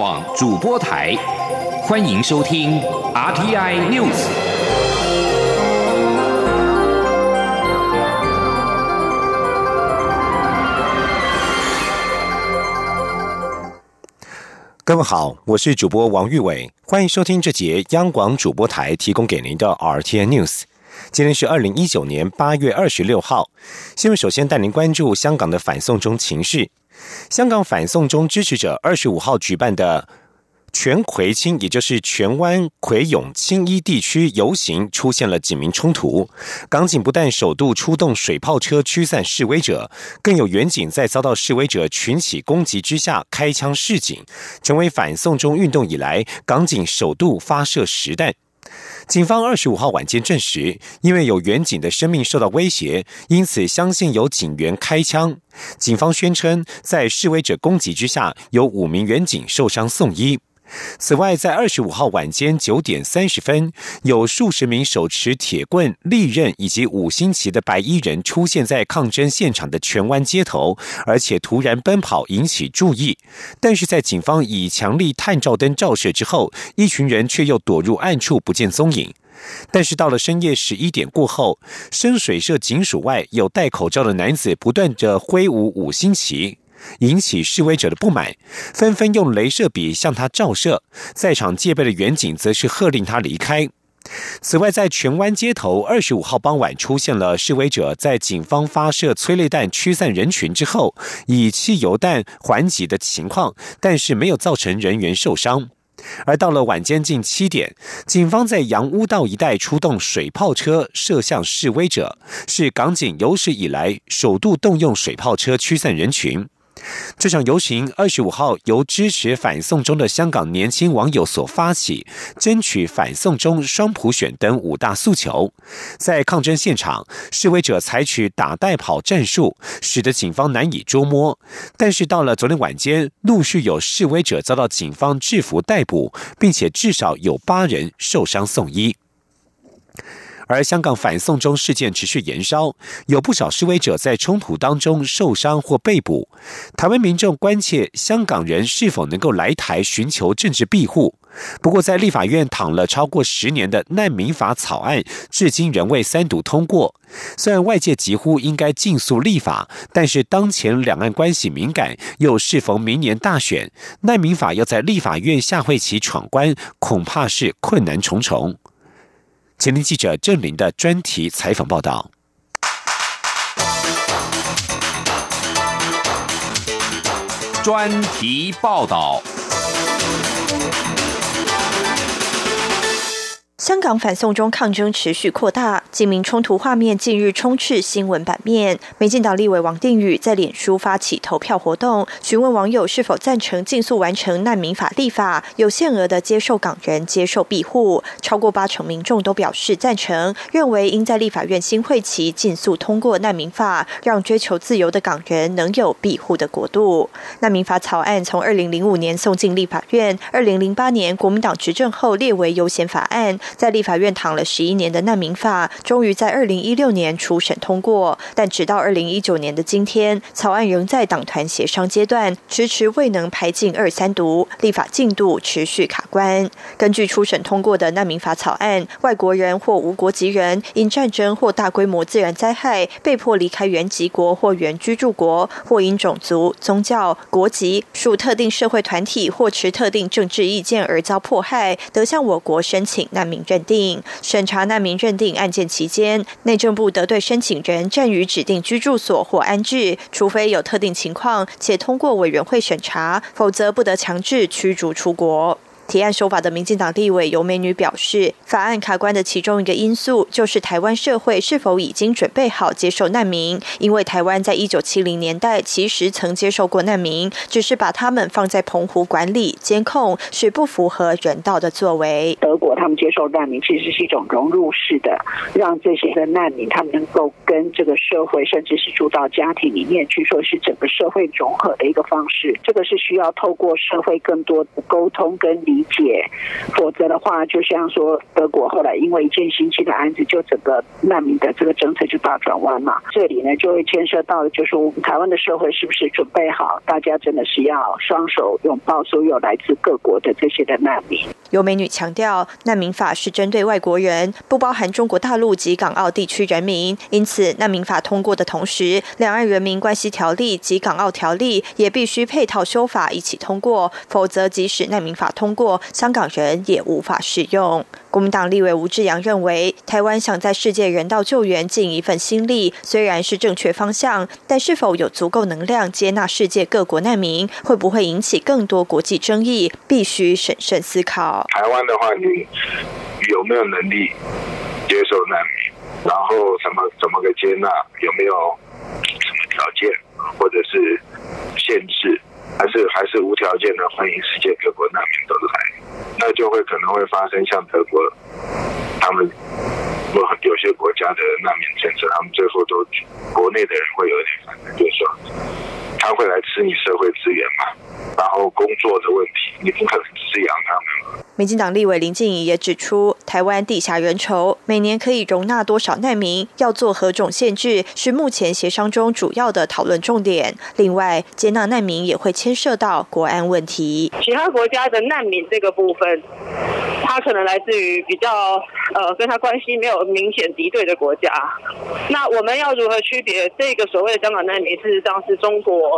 网主播台，欢迎收听 RTI News。各位好，我是主播王玉伟，欢迎收听这节央广主播台提供给您的 RTI News。今天是二零一九年八月二十六号，新闻首先带您关注香港的反送中情势。香港反送中支持者二十五号举办的全葵青，也就是荃湾葵涌青衣地区游行，出现了警民冲突。港警不但首度出动水炮车驱散示威者，更有远警在遭到示威者群起攻击之下开枪示警，成为反送中运动以来港警首度发射实弹。警方二十五号晚间证实，因为有远警的生命受到威胁，因此相信有警员开枪。警方宣称，在示威者攻击之下，有五名远警受伤送医。此外，在二十五号晚间九点三十分，有数十名手持铁棍、利刃以及五星旗的白衣人出现在抗争现场的荃湾街头，而且突然奔跑，引起注意。但是在警方以强力探照灯照射之后，一群人却又躲入暗处，不见踪影。但是到了深夜十一点过后，深水社警署外有戴口罩的男子不断着挥舞五星旗。引起示威者的不满，纷纷用镭射笔向他照射。在场戒备的远警则是喝令他离开。此外，在荃湾街头，二十五号傍晚出现了示威者在警方发射催泪弹驱散人群之后，以汽油弹还击的情况，但是没有造成人员受伤。而到了晚间近七点，警方在洋屋道一带出动水炮车射向示威者，是港警有史以来首度动用水炮车驱散人群。这场游行二十五号由支持反送中的香港年轻网友所发起，争取反送中双普选等五大诉求。在抗争现场，示威者采取打带跑战术，使得警方难以捉摸。但是到了昨天晚间，陆续有示威者遭到警方制服逮捕，并且至少有八人受伤送医。而香港反送中事件持续延烧，有不少示威者在冲突当中受伤或被捕。台湾民众关切香港人是否能够来台寻求政治庇护。不过，在立法院躺了超过十年的难民法草案，至今仍未三读通过。虽然外界疾呼应该尽速立法，但是当前两岸关系敏感，又适逢明年大选，难民法要在立法院下会期闯关，恐怕是困难重重。前天记者郑林的专题采访报道。专题报道。香港反送中抗争持续扩大，警民冲突画面近日充斥新闻版面。民进党立委王定宇在脸书发起投票活动，询问网友是否赞成尽速完成难民法立法，有限额的接受港人接受庇护。超过八成民众都表示赞成，认为应在立法院新会期尽速通过难民法，让追求自由的港人能有庇护的国度。难民法草案从二零零五年送进立法院，二零零八年国民党执政后列为优先法案。在立法院躺了十一年的难民法，终于在二零一六年初审通过，但直到二零一九年的今天，草案仍在党团协商阶段，迟迟未能排进二三读，立法进度持续卡关。根据初审通过的难民法草案，外国人或无国籍人因战争或大规模自然灾害被迫离开原籍国或原居住国，或因种族、宗教、国籍属特定社会团体或持特定政治意见而遭迫害，得向我国申请难民。认定审查难民认定案件期间，内政部得对申请人暂于指定居住所或安置，除非有特定情况且通过委员会审查，否则不得强制驱逐出国。提案修法的民进党立委尤美女表示，法案卡关的其中一个因素就是台湾社会是否已经准备好接受难民。因为台湾在一九七零年代其实曾接受过难民，只是把他们放在澎湖管理监控，是不符合人道的作为。德国。他们接受难民，其实是一种融入式的，让这些的难民他们能够跟这个社会，甚至是住到家庭里面去，说是整个社会融合的一个方式。这个是需要透过社会更多的沟通跟理理解，否则的话，就像说德国后来因为一件新期的案子，就整个难民的这个政策就大转弯嘛。这里呢，就会牵涉到就是我们台湾的社会是不是准备好，大家真的是要双手拥抱所有来自各国的这些的难民。有美女强调，难民法是针对外国人，不包含中国大陆及港澳地区人民。因此，难民法通过的同时，两岸人民关系条例及港澳条例也必须配套修法一起通过，否则即使难民法通过，香港人也无法使用。国民党立委吴志阳认为，台湾想在世界人道救援尽一份心力，虽然是正确方向，但是否有足够能量接纳世界各国难民，会不会引起更多国际争议，必须审慎思考。台湾的话，你有没有能力接受难民？然后怎么怎么个接纳？有没有什么条件或者是限制？还是还是无条件的欢迎世界各国难民都来？那就会可能会发生像德国，他们有有些国家的难民政策，他们最后都国内的人会有点反对，就是说他会来吃你社会资源嘛，然后工作的问题，你不可能滋养他们。民进党立委林静怡也指出，台湾地下人稠，每年可以容纳多少难民，要做何种限制，是目前协商中主要的讨论重点。另外，接纳难民也会牵涉到国安问题。其他国家的难民这个部分，他可能来自于比较呃跟他关系没有明显敌对的国家。那我们要如何区别这个所谓的香港难民，事实上是中国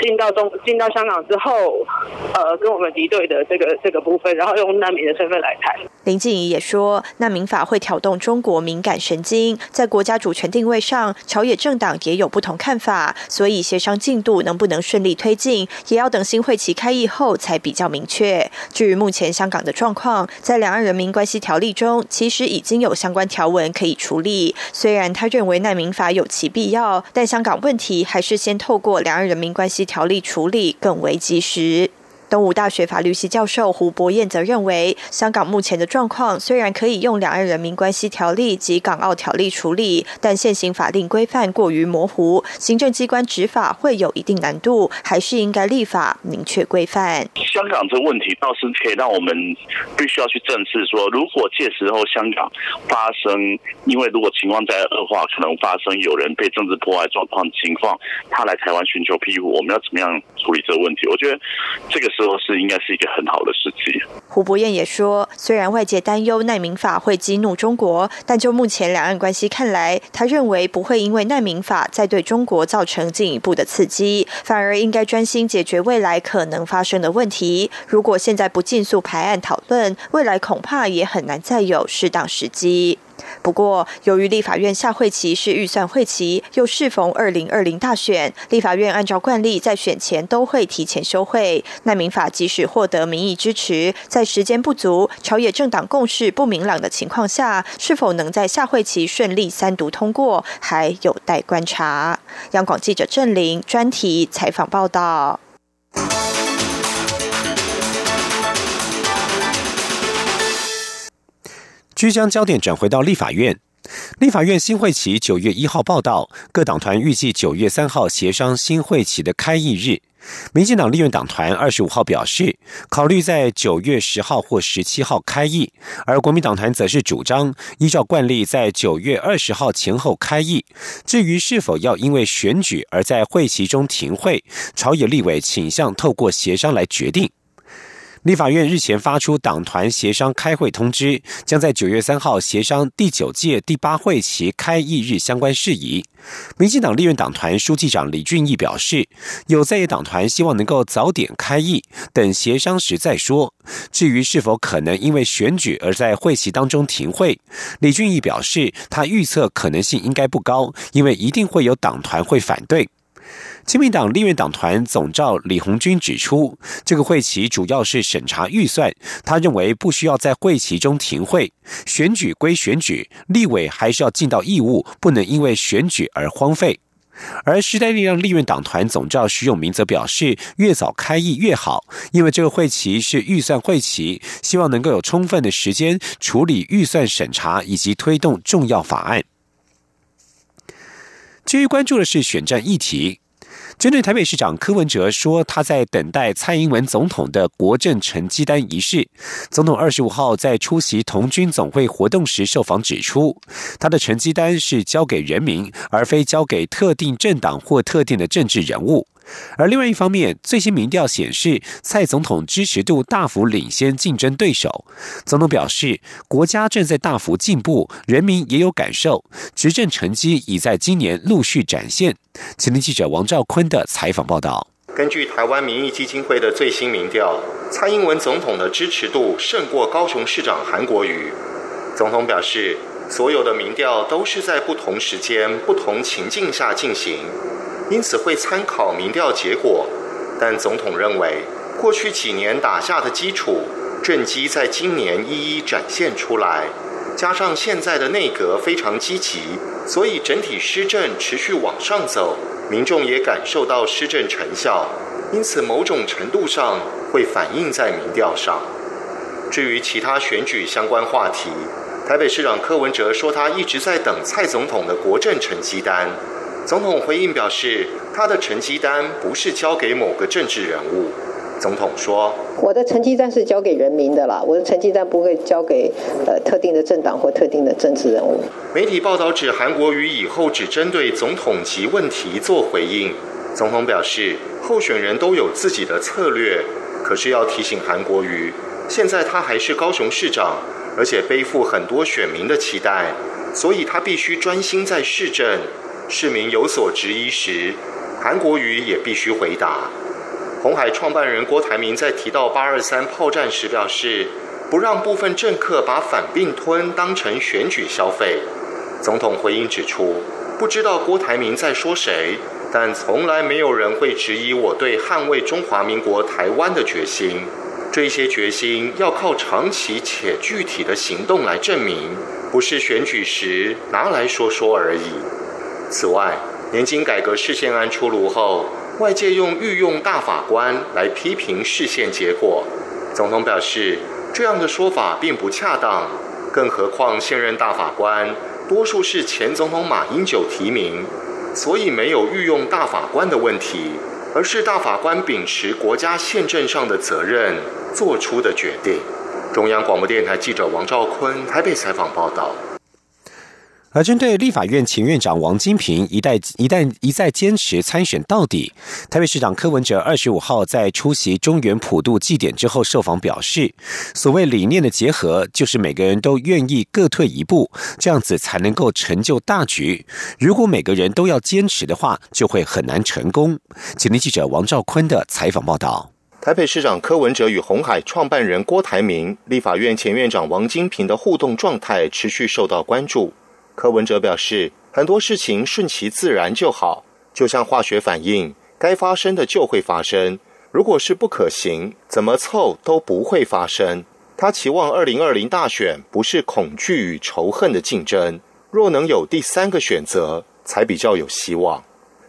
进到中进到香港之后，呃跟我们敌对的这个这。个部分，然后用难民的身份来谈。林静怡也说，难民法会挑动中国敏感神经，在国家主权定位上，朝野政党也有不同看法，所以协商进度能不能顺利推进，也要等新会期开议后才比较明确。至于目前香港的状况，在两岸人民关系条例中，其实已经有相关条文可以处理。虽然他认为难民法有其必要，但香港问题还是先透过两岸人民关系条例处理更为及时。东吴大学法律系教授胡博彦则认为，香港目前的状况虽然可以用《两岸人民关系条例》及《港澳条例》处理，但现行法定规范过于模糊，行政机关执法会有一定难度，还是应该立法明确规范。香港这问题倒是可以让我们必须要去正视，说如果届时候香港发生，因为如果情况在恶化，可能发生有人被政治破坏状况情况，他来台湾寻求庇护，我们要怎么样处理这个问题？我觉得这个是。说是应该是一个很好的时机。胡博彦也说，虽然外界担忧难民法会激怒中国，但就目前两岸关系看来，他认为不会因为难民法再对中国造成进一步的刺激，反而应该专心解决未来可能发生的问题。如果现在不尽速排案讨论，未来恐怕也很难再有适当时机。不过，由于立法院下会期是预算会期，又适逢二零二零大选，立法院按照惯例在选前都会提前休会。难民法即使获得民意支持，在时间不足、朝野政党共识不明朗的情况下，是否能在下会期顺利三读通过，还有待观察。央广记者郑玲专题采访报道。需将焦点转回到立法院，立法院新会期九月一号报道，各党团预计九月三号协商新会期的开议日。民进党立院党团二十五号表示，考虑在九月十号或十七号开议，而国民党团则是主张依照惯例在九月二十号前后开议。至于是否要因为选举而在会期中停会，朝野立委倾向透过协商来决定。立法院日前发出党团协商开会通知，将在九月三号协商第九届第八会期开议日相关事宜。民进党立院党团书记长李俊毅表示，有在野党团希望能够早点开议，等协商时再说。至于是否可能因为选举而在会期当中停会，李俊毅表示，他预测可能性应该不高，因为一定会有党团会反对。亲民党立院党团总召李红军指出，这个会期主要是审查预算，他认为不需要在会期中停会。选举归选举，立委还是要尽到义务，不能因为选举而荒废。而时代力量立院党团总召徐永明则表示，越早开议越好，因为这个会期是预算会期，希望能够有充分的时间处理预算审查以及推动重要法案。至于关注的是选战议题。针对台北市长柯文哲说他在等待蔡英文总统的国政成绩单仪式，总统二十五号在出席同军总会活动时受访指出，他的成绩单是交给人民，而非交给特定政党或特定的政治人物。而另外一方面，最新民调显示，蔡总统支持度大幅领先竞争对手。总统表示，国家正在大幅进步，人民也有感受，执政成绩已在今年陆续展现。前天记者王兆坤的采访报道。根据台湾民意基金会的最新民调，蔡英文总统的支持度胜过高雄市长韩国瑜。总统表示，所有的民调都是在不同时间、不同情境下进行。因此会参考民调结果，但总统认为，过去几年打下的基础政绩在今年一一展现出来，加上现在的内阁非常积极，所以整体施政持续往上走，民众也感受到施政成效，因此某种程度上会反映在民调上。至于其他选举相关话题，台北市长柯文哲说他一直在等蔡总统的国政成绩单。总统回应表示，他的成绩单不是交给某个政治人物。总统说：“我的成绩单是交给人民的啦，我的成绩单不会交给呃特定的政党或特定的政治人物。”媒体报道指韩国瑜以后只针对总统级问题做回应。总统表示，候选人都有自己的策略，可是要提醒韩国瑜，现在他还是高雄市长，而且背负很多选民的期待，所以他必须专心在市政。市民有所质疑时，韩国瑜也必须回答。红海创办人郭台铭在提到八二三炮战时表示，不让部分政客把反并吞当成选举消费。总统回应指出，不知道郭台铭在说谁，但从来没有人会质疑我对捍卫中华民国台湾的决心。这些决心要靠长期且具体的行动来证明，不是选举时拿来说说而已。此外，年金改革事宪案出炉后，外界用御用大法官来批评事宪结果。总统表示，这样的说法并不恰当，更何况现任大法官多数是前总统马英九提名，所以没有御用大法官的问题，而是大法官秉持国家宪政上的责任做出的决定。中央广播电台记者王兆坤台北采访报道。而针对立法院前院长王金平一代一旦一再坚持参选到底，台北市长柯文哲二十五号在出席中原普渡祭典之后受访表示，所谓理念的结合，就是每个人都愿意各退一步，这样子才能够成就大局。如果每个人都要坚持的话，就会很难成功。请听记者王兆坤的采访报道。台北市长柯文哲与红海创办人郭台铭、立法院前院长王金平的互动状态持续受到关注。柯文哲表示，很多事情顺其自然就好，就像化学反应，该发生的就会发生。如果是不可行，怎么凑都不会发生。他期望二零二零大选不是恐惧与仇恨的竞争，若能有第三个选择，才比较有希望。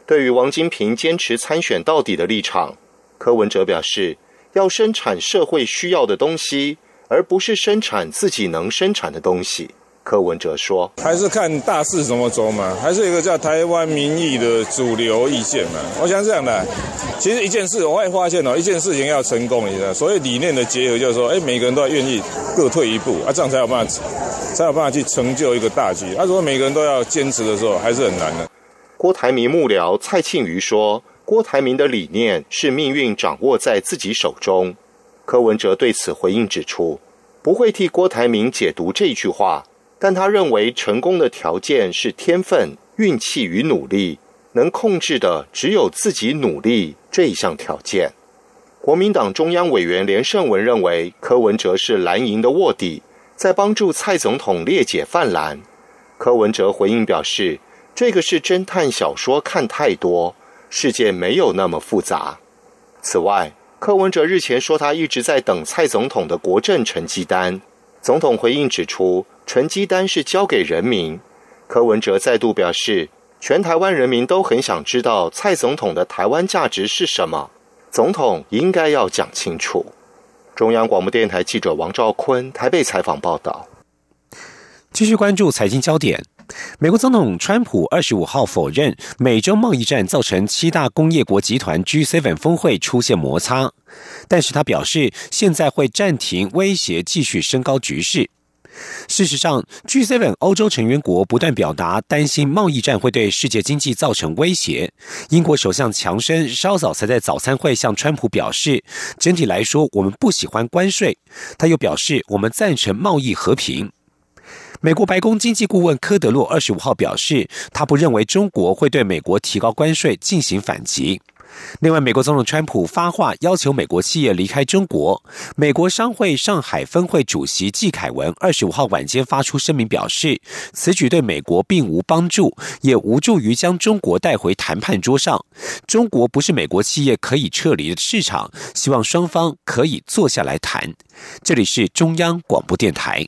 对于王金平坚持参选到底的立场，柯文哲表示，要生产社会需要的东西，而不是生产自己能生产的东西。柯文哲说：“还是看大势怎么走嘛，还是一个叫台湾民意的主流意见嘛。我想这样的，其实一件事我会发现哦，一件事情要成功，你知道，所谓理念的结合，就是说，哎，每个人都要愿意各退一步啊，这样才有办法，才有办法去成就一个大局。啊，如果每个人都要坚持的时候，还是很难的。”郭台铭幕僚蔡庆瑜说：“郭台铭的理念是命运掌握在自己手中。”柯文哲对此回应指出：“不会替郭台铭解读这句话。”但他认为成功的条件是天分、运气与努力，能控制的只有自己努力这一项条件。国民党中央委员连胜文认为，柯文哲是蓝营的卧底，在帮助蔡总统列解泛蓝。柯文哲回应表示，这个是侦探小说看太多，世界没有那么复杂。此外，柯文哲日前说他一直在等蔡总统的国政成绩单，总统回应指出。成绩单是交给人民，柯文哲再度表示，全台湾人民都很想知道蔡总统的台湾价值是什么，总统应该要讲清楚。中央广播电台记者王兆坤台北采访报道。继续关注财经焦点。美国总统川普二十五号否认美洲贸易战造成七大工业国集团 G7 峰会出现摩擦，但是他表示现在会暂停威胁继续升高局势。事实上，G7 欧洲成员国不断表达担心贸易战会对世界经济造成威胁。英国首相强生稍早才在早餐会向川普表示，整体来说我们不喜欢关税。他又表示，我们赞成贸易和平。美国白宫经济顾问科德洛二十五号表示，他不认为中国会对美国提高关税进行反击。另外，美国总统川普发话要求美国企业离开中国。美国商会上海分会主席季凯文二十五号晚间发出声明表示，此举对美国并无帮助，也无助于将中国带回谈判桌上。中国不是美国企业可以撤离的市场，希望双方可以坐下来谈。这里是中央广播电台。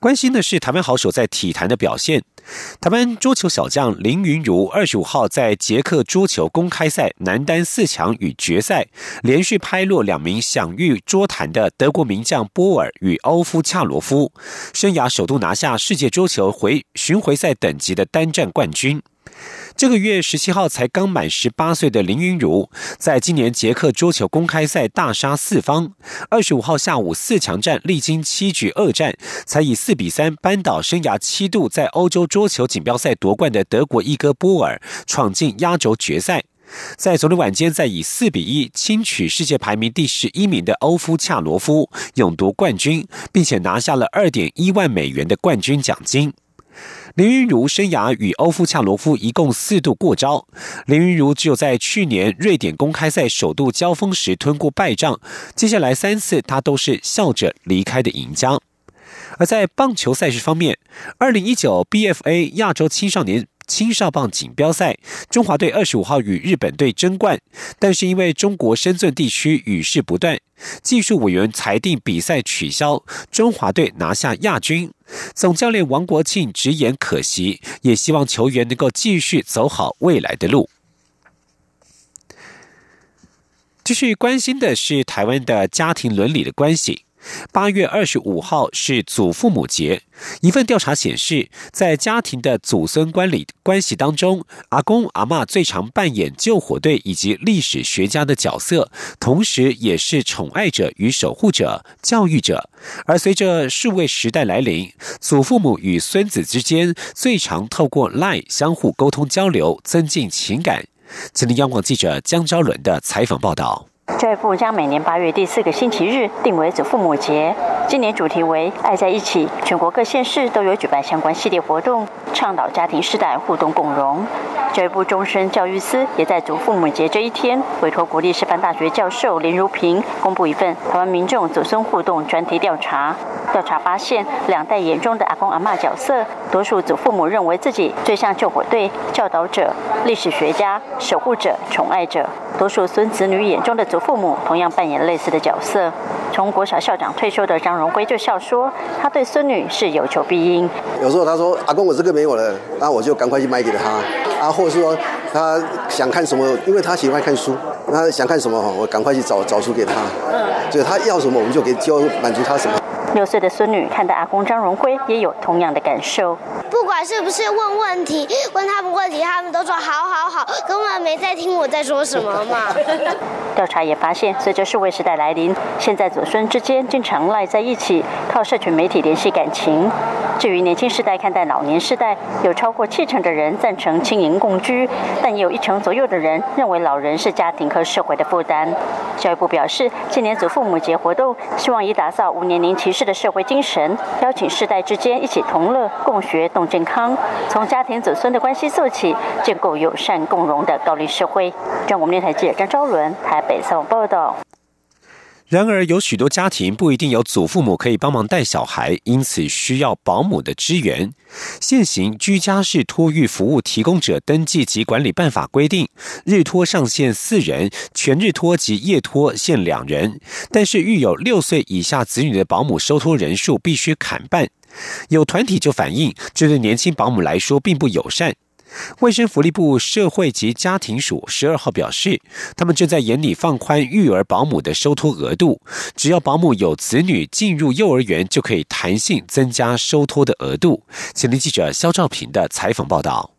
关心的是台湾好手在体坛的表现。台湾桌球小将林云如二十五号在捷克桌球公开赛男单四强与决赛，连续拍落两名享誉桌坛的德国名将波尔与欧夫恰罗夫，生涯首度拿下世界桌球回巡回赛等级的单战冠军。这个月十七号才刚满十八岁的林云如，在今年捷克桌球公开赛大杀四方。二十五号下午四强战，历经七局二战，才以四比三扳倒生涯七度在欧洲桌球锦标赛夺冠的德国一哥波尔，闯进压轴决赛。在昨天晚间，再以四比一轻取世界排名第十一名的欧夫恰罗夫，勇夺冠军，并且拿下了二点一万美元的冠军奖金。林云如生涯与欧夫恰罗夫一共四度过招，林云如只有在去年瑞典公开赛首度交锋时吞过败仗，接下来三次他都是笑着离开的赢家。而在棒球赛事方面，二零一九 BFA 亚洲青少年。青少棒锦标赛，中华队二十五号与日本队争冠，但是因为中国深圳地区雨势不断，技术委员裁定比赛取消，中华队拿下亚军。总教练王国庆直言可惜，也希望球员能够继续走好未来的路。继续关心的是台湾的家庭伦理的关系。八月二十五号是祖父母节。一份调查显示，在家庭的祖孙关理关系当中，阿公阿妈最常扮演救火队以及历史学家的角色，同时也是宠爱者与守护者、教育者。而随着数位时代来临，祖父母与孙子之间最常透过 LINE 相互沟通交流，增进情感。今天央广记者江昭伦的采访报道。教育部将每年八月第四个星期日定为祖父母节，今年主题为“爱在一起”。全国各县市都有举办相关系列活动，倡导家庭世代互动共融。教育部终身教育司也在祖父母节这一天，委托国立师范大学教授林如平公布一份台湾民众祖孙互动专题调查。调查发现，两代眼中的阿公阿妈角色，多数祖父母认为自己最像救火队、教导者、历史学家、守护者、宠爱者；多数孙子女眼中的祖父母同样扮演类似的角色。从国小校长退休的张荣辉就笑说，他对孙女是有求必应。有时候他说：“阿公，我这个没有了，那我就赶快去买给他。”啊，或者是说他想看什么，因为他喜欢看书，他想看什么我赶快去找找书给他。嗯，就是他要什么，我们就给教满足他什么。六岁的孙女看到阿公张荣辉，也有同样的感受。不管是不是问问题，问他们问题，他们都说好好好，根本没在听我在说什么嘛。调查也发现，随着数位时代来临，现在祖孙之间经常赖在一起，靠社群媒体联系感情。至于年轻世代看待老年世代，有超过七成的人赞成轻盈共居，但也有一成左右的人认为老人是家庭和社会的负担。教育部表示，今年祖父母节活动希望以打造五年龄歧视的社会精神，邀请世代之间一起同乐、共学、动健康，从家庭子孙的关系做起，建构友善共荣的高龄社会。让我们电台记者张昭伦台北采访报道。然而，有许多家庭不一定有祖父母可以帮忙带小孩，因此需要保姆的支援。现行居家式托育服务提供者登记及管理办法规定，日托上限四人，全日托及夜托限两人。但是，育有六岁以下子女的保姆收托人数必须砍半。有团体就反映，这对年轻保姆来说并不友善。卫生福利部社会及家庭署十二号表示，他们正在严厉放宽育儿保姆的收托额度，只要保姆有子女进入幼儿园，就可以弹性增加收托的额度。前听记者肖兆平的采访报道。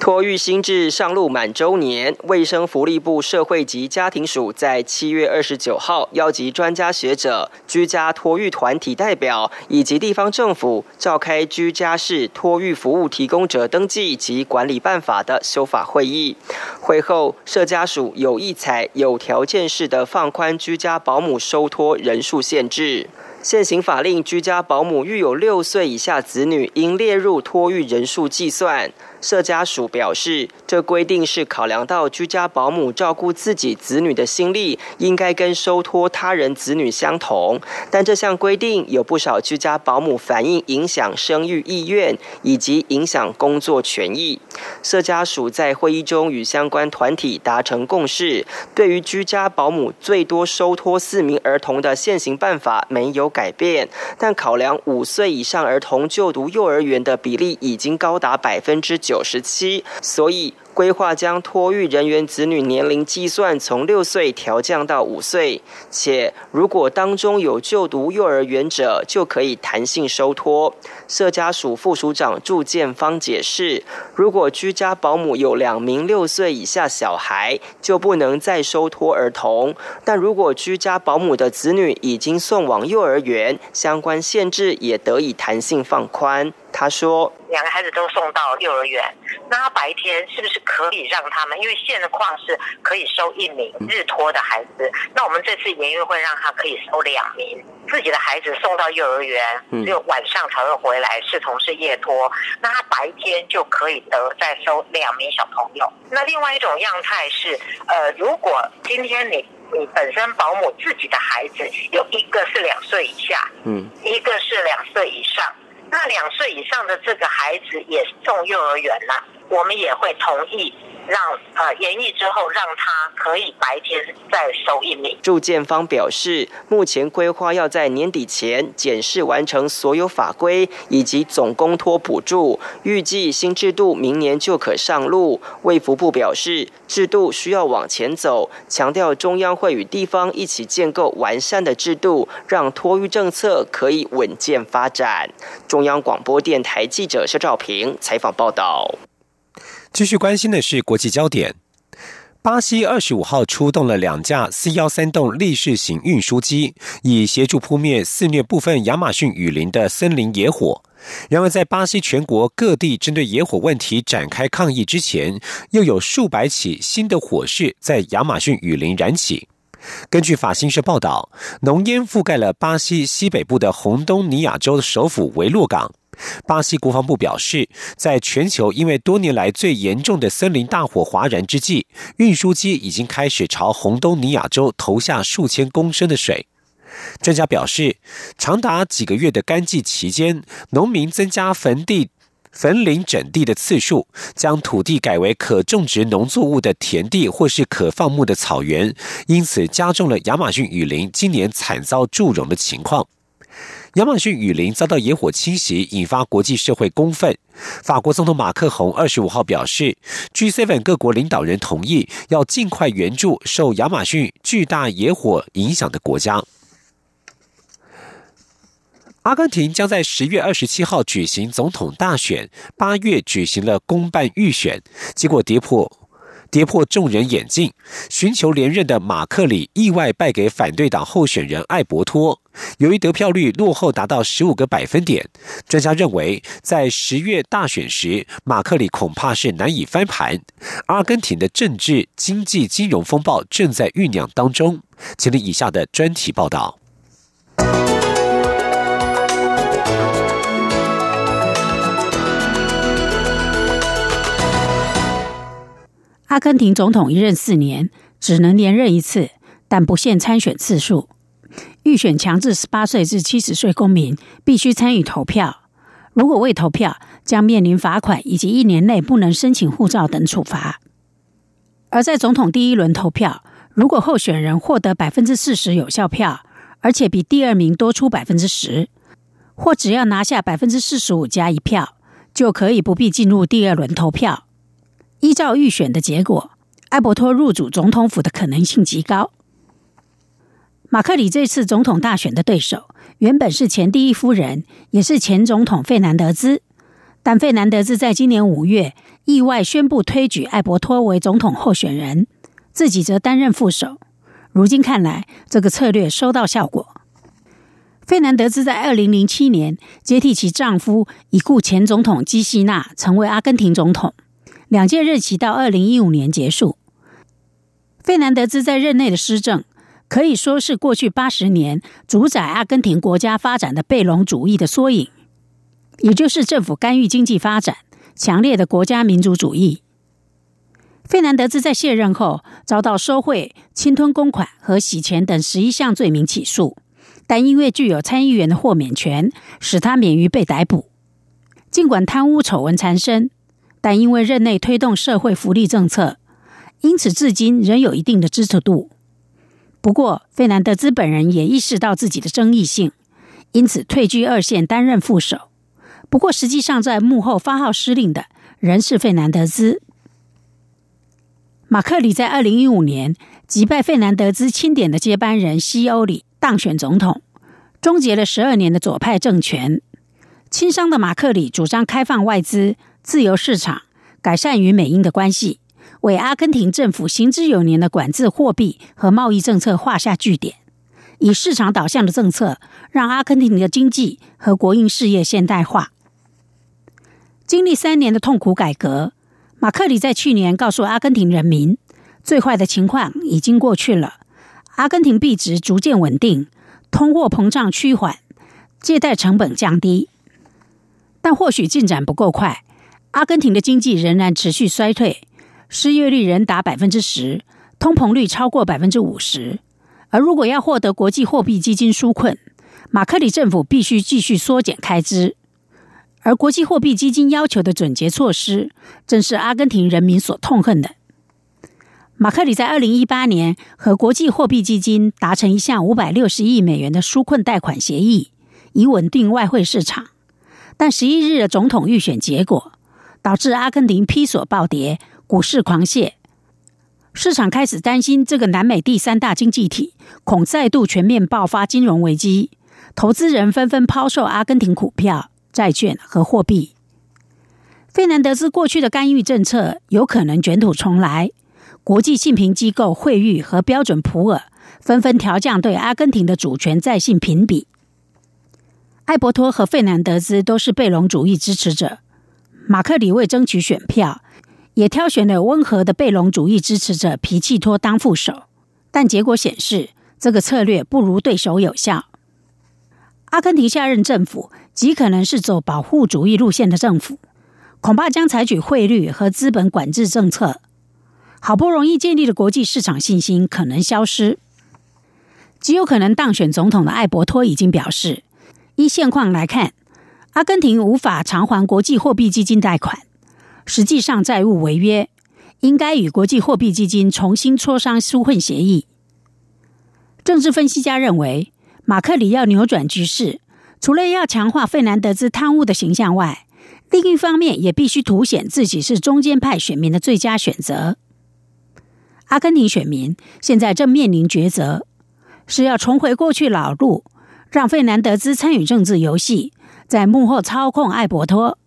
托育新制上路满周年，卫生福利部社会及家庭署在七月二十九号邀集专家学者、居家托育团体代表以及地方政府召开居家式托育服务提供者登记及管理办法的修法会议。会后，社家署有意采有条件式的放宽居家保姆收托人数限制。现行法令，居家保姆育有六岁以下子女，应列入托育人数计算。社家属表示，这规定是考量到居家保姆照顾自己子女的心力，应该跟收托他人子女相同。但这项规定有不少居家保姆反映影响生育意愿，以及影响工作权益。社家属在会议中与相关团体达成共识，对于居家保姆最多收托四名儿童的现行办法没有改变，但考量五岁以上儿童就读幼儿园的比例已经高达百分之九十七，所以。规划将托育人员子女年龄计算从六岁调降到五岁，且如果当中有就读幼儿园者，就可以弹性收托。社家属副署长祝建芳解释，如果居家保姆有两名六岁以下小孩，就不能再收托儿童；但如果居家保姆的子女已经送往幼儿园，相关限制也得以弹性放宽。他说：“两个孩子都送到幼儿园，那他白天是不是可以让他们？因为现况是可以收一名日托的孩子，那我们这次研运会让他可以收两名自己的孩子送到幼儿园，只有晚上才会回来，是从事夜托。那他白天就可以得再收两名小朋友。那另外一种样态是，呃，如果今天你你本身保姆自己的孩子有一个是两岁以下，嗯，一个是两岁以上。”那两岁以上的这个孩子也送幼儿园了，我们也会同意。让呃演绎之后，让他可以白天再收一名。住建方表示，目前规划要在年底前检视完成所有法规以及总公托补助，预计新制度明年就可上路。卫福部表示，制度需要往前走，强调中央会与地方一起建构完善的制度，让托育政策可以稳健发展。中央广播电台记者肖兆平采访报道。继续关心的是国际焦点。巴西二十五号出动了两架 C 幺三栋立式型运输机，以协助扑灭肆虐部分亚马逊雨林的森林野火。然而，在巴西全国各地针对野火问题展开抗议之前，又有数百起新的火势在亚马逊雨林燃起。根据法新社报道，浓烟覆盖了巴西西北部的红东尼亚州的首府维洛港。巴西国防部表示，在全球因为多年来最严重的森林大火哗然之际，运输机已经开始朝红东尼亚州投下数千公升的水。专家表示，长达几个月的干季期间，农民增加坟地、坟林整地的次数，将土地改为可种植农作物的田地或是可放牧的草原，因此加重了亚马逊雨林今年惨遭助融的情况。亚马逊雨林遭到野火侵袭，引发国际社会公愤。法国总统马克宏二十五号表示，G7 各国领导人同意要尽快援助受亚马逊巨大野火影响的国家。阿根廷将在十月二十七号举行总统大选，八月举行了公办预选，结果跌破。跌破众人眼镜，寻求连任的马克里意外败给反对党候选人艾伯托，由于得票率落后达到十五个百分点，专家认为在十月大选时，马克里恐怕是难以翻盘。阿根廷的政治、经济、金融风暴正在酝酿当中。请听以下的专题报道。阿根廷总统一任四年，只能连任一次，但不限参选次数。预选强制十八岁至七十岁公民必须参与投票，如果未投票，将面临罚款以及一年内不能申请护照等处罚。而在总统第一轮投票，如果候选人获得百分之四十有效票，而且比第二名多出百分之十，或只要拿下百分之四十五加一票，就可以不必进入第二轮投票。依照预选的结果，埃伯托入主总统府的可能性极高。马克里这次总统大选的对手原本是前第一夫人，也是前总统费南德兹，但费南德兹在今年五月意外宣布推举艾伯托为总统候选人，自己则担任副手。如今看来，这个策略收到效果。费南德兹在二零零七年接替其丈夫已故前总统基西纳，成为阿根廷总统，两届任期到二零一五年结束。费南德兹在任内的施政。可以说是过去八十年主宰阿根廷国家发展的贝隆主义的缩影，也就是政府干预经济发展、强烈的国家民族主义。费南德兹在卸任后遭到收贿、侵吞公款和洗钱等十一项罪名起诉，但因为具有参议员的豁免权，使他免于被逮捕。尽管贪污丑闻缠身，但因为任内推动社会福利政策，因此至今仍有一定的支持度。不过，费南德兹本人也意识到自己的争议性，因此退居二线担任副手。不过，实际上在幕后发号施令的仍是费南德兹。马克里在二零一五年击败费南德兹钦点的接班人西欧里当选总统，终结了十二年的左派政权。亲商的马克里主张开放外资、自由市场，改善与美英的关系。为阿根廷政府行之有年的管制货币和贸易政策画下句点，以市场导向的政策让阿根廷的经济和国营事业现代化。经历三年的痛苦改革，马克里在去年告诉阿根廷人民，最坏的情况已经过去了，阿根廷币值逐渐稳定，通货膨胀趋缓，借贷成本降低。但或许进展不够快，阿根廷的经济仍然持续衰退。失业率仍达百分之十，通膨率超过百分之五十。而如果要获得国际货币基金纾困，马克里政府必须继续缩减开支。而国际货币基金要求的准结措施，正是阿根廷人民所痛恨的。马克里在二零一八年和国际货币基金达成一项五百六十亿美元的纾困贷款协议，以稳定外汇市场。但十一日的总统预选结果，导致阿根廷披索暴跌。股市狂泻，市场开始担心这个南美第三大经济体恐再度全面爆发金融危机，投资人纷纷抛售阿根廷股票、债券和货币。费南德斯过去的干预政策有可能卷土重来，国际信评机构惠誉和标准普尔纷纷调降对阿根廷的主权债信评比。艾伯托和费南德斯都是贝隆主义支持者，马克里为争取选票。也挑选了温和的贝隆主义支持者皮契托当副手，但结果显示这个策略不如对手有效。阿根廷下任政府极可能是走保护主义路线的政府，恐怕将采取汇率和资本管制政策，好不容易建立的国际市场信心可能消失。极有可能当选总统的艾伯托已经表示，依现况来看，阿根廷无法偿还国际货币基金贷款。实际上债务违约，应该与国际货币基金重新磋商纾困协议。政治分析家认为，马克里要扭转局势，除了要强化费南德兹贪污的形象外，另一方面也必须凸显自己是中间派选民的最佳选择。阿根廷选民现在正面临抉择：是要重回过去老路，让费南德兹参与政治游戏，在幕后操控艾伯托。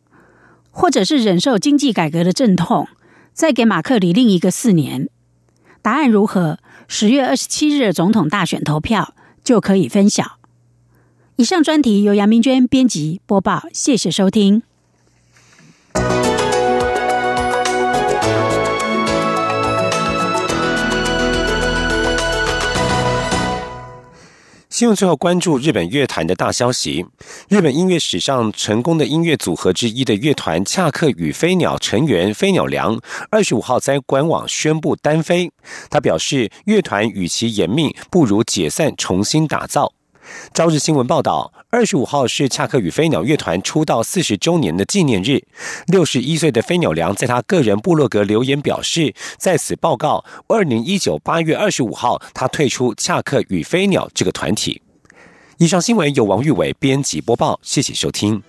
或者是忍受经济改革的阵痛，再给马克里另一个四年。答案如何？十月二十七日总统大选投票就可以分晓。以上专题由杨明娟编辑播报，谢谢收听。新闻最后关注日本乐坛的大消息。日本音乐史上成功的音乐组合之一的乐团恰克与飞鸟成员飞鸟良，二十五号在官网宣布单飞。他表示，乐团与其延命，不如解散重新打造。朝日新闻报道，二十五号是恰克与飞鸟乐团出道四十周年的纪念日。六十一岁的飞鸟良在他个人部落格留言表示，在此报告，二零一九八月二十五号，他退出恰克与飞鸟这个团体。以上新闻由王玉伟编辑播报，谢谢收听。